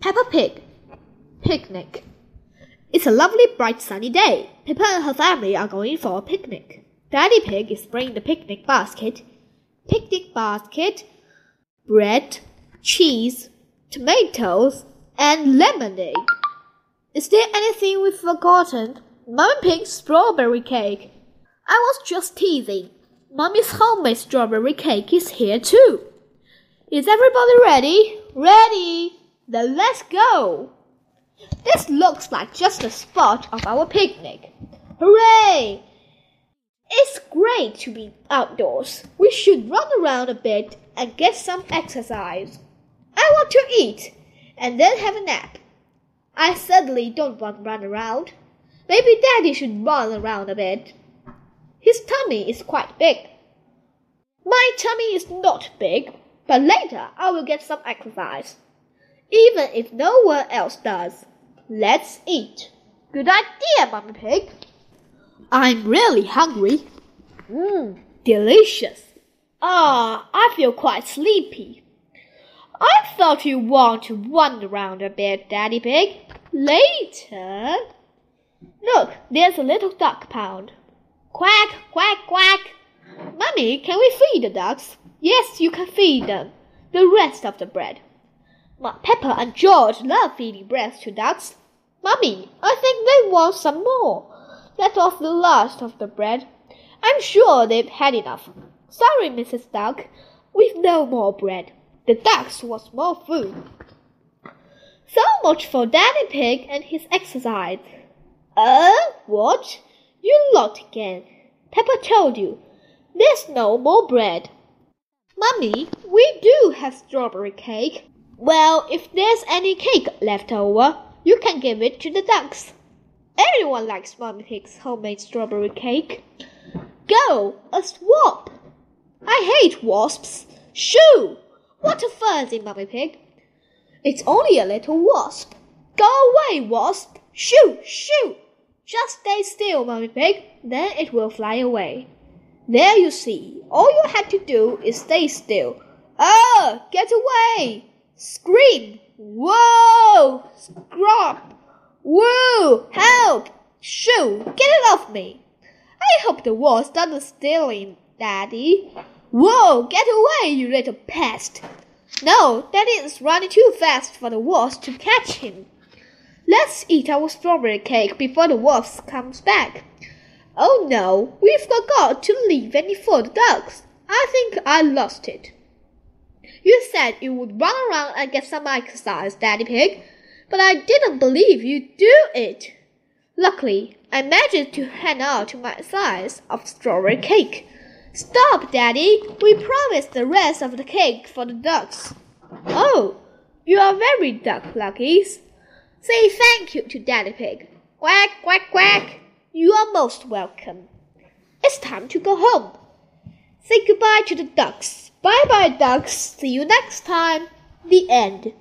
Peppa Pig Picnic. It's a lovely, bright, sunny day. Peppa and her family are going for a picnic. Daddy Pig is bringing the picnic basket. Picnic basket, bread, cheese, tomatoes, and lemonade. Is there anything we've forgotten? Mummy Pig's strawberry cake. I was just teasing. Mummy's homemade strawberry cake is here too. Is everybody ready? Ready! Then let's go! This looks like just the spot of our picnic. Hooray! It's great to be outdoors. We should run around a bit and get some exercise. I want to eat and then have a nap. I certainly don't want to run around. Maybe Daddy should run around a bit. His tummy is quite big. My tummy is not big, but later I will get some exercise. Even if no one else does. Let's eat. Good idea, Mummy Pig. I'm really hungry. Mmm, delicious. Ah, I feel quite sleepy. I thought you want to wander around a bit, Daddy Pig. Later. Look, there's a little duck pound. Quack, quack, quack. Mummy, can we feed the ducks? Yes, you can feed them. The rest of the bread. Peppa and George love feeding bread to ducks. Mummy, I think they want some more. That was the last of the bread. I'm sure they've had enough. Sorry, Mrs. Duck. We've no more bread. The ducks want more food. So much for Daddy Pig and his exercise. Uh, what? You lot again. Peppa told you. There's no more bread. Mummy, we do have strawberry cake. Well, if there's any cake left over, you can give it to the ducks. Everyone likes Mummy Pig's homemade strawberry cake. Go, a swap. I hate wasps. Shoo! What a fuzzy Mummy Pig. It's only a little wasp. Go away, wasp. Shoo, shoo. Just stay still, Mummy Pig. Then it will fly away. There you see. All you had to do is stay still. Ah, get away! Scream! Whoa! Scrap! Whoa! Help! Shoo! Get it off me! I hope the wasp doesn't stealing, Daddy. Whoa! Get away, you little pest! No, Daddy is running too fast for the wasp to catch him. Let's eat our strawberry cake before the wasp comes back. Oh no, We've forgot to leave any for the ducks. I think I lost it. You said you would run around and get some exercise, Daddy Pig, but I didn't believe you'd do it. Luckily, I managed to hang out to my size of strawberry cake. Stop, Daddy! We promised the rest of the cake for the ducks. Oh, you are very duck luckies. Say thank you to Daddy Pig. Quack, quack, quack. You are most welcome. It's time to go home. Say goodbye to the ducks. Bye bye, ducks. See you next time. The end.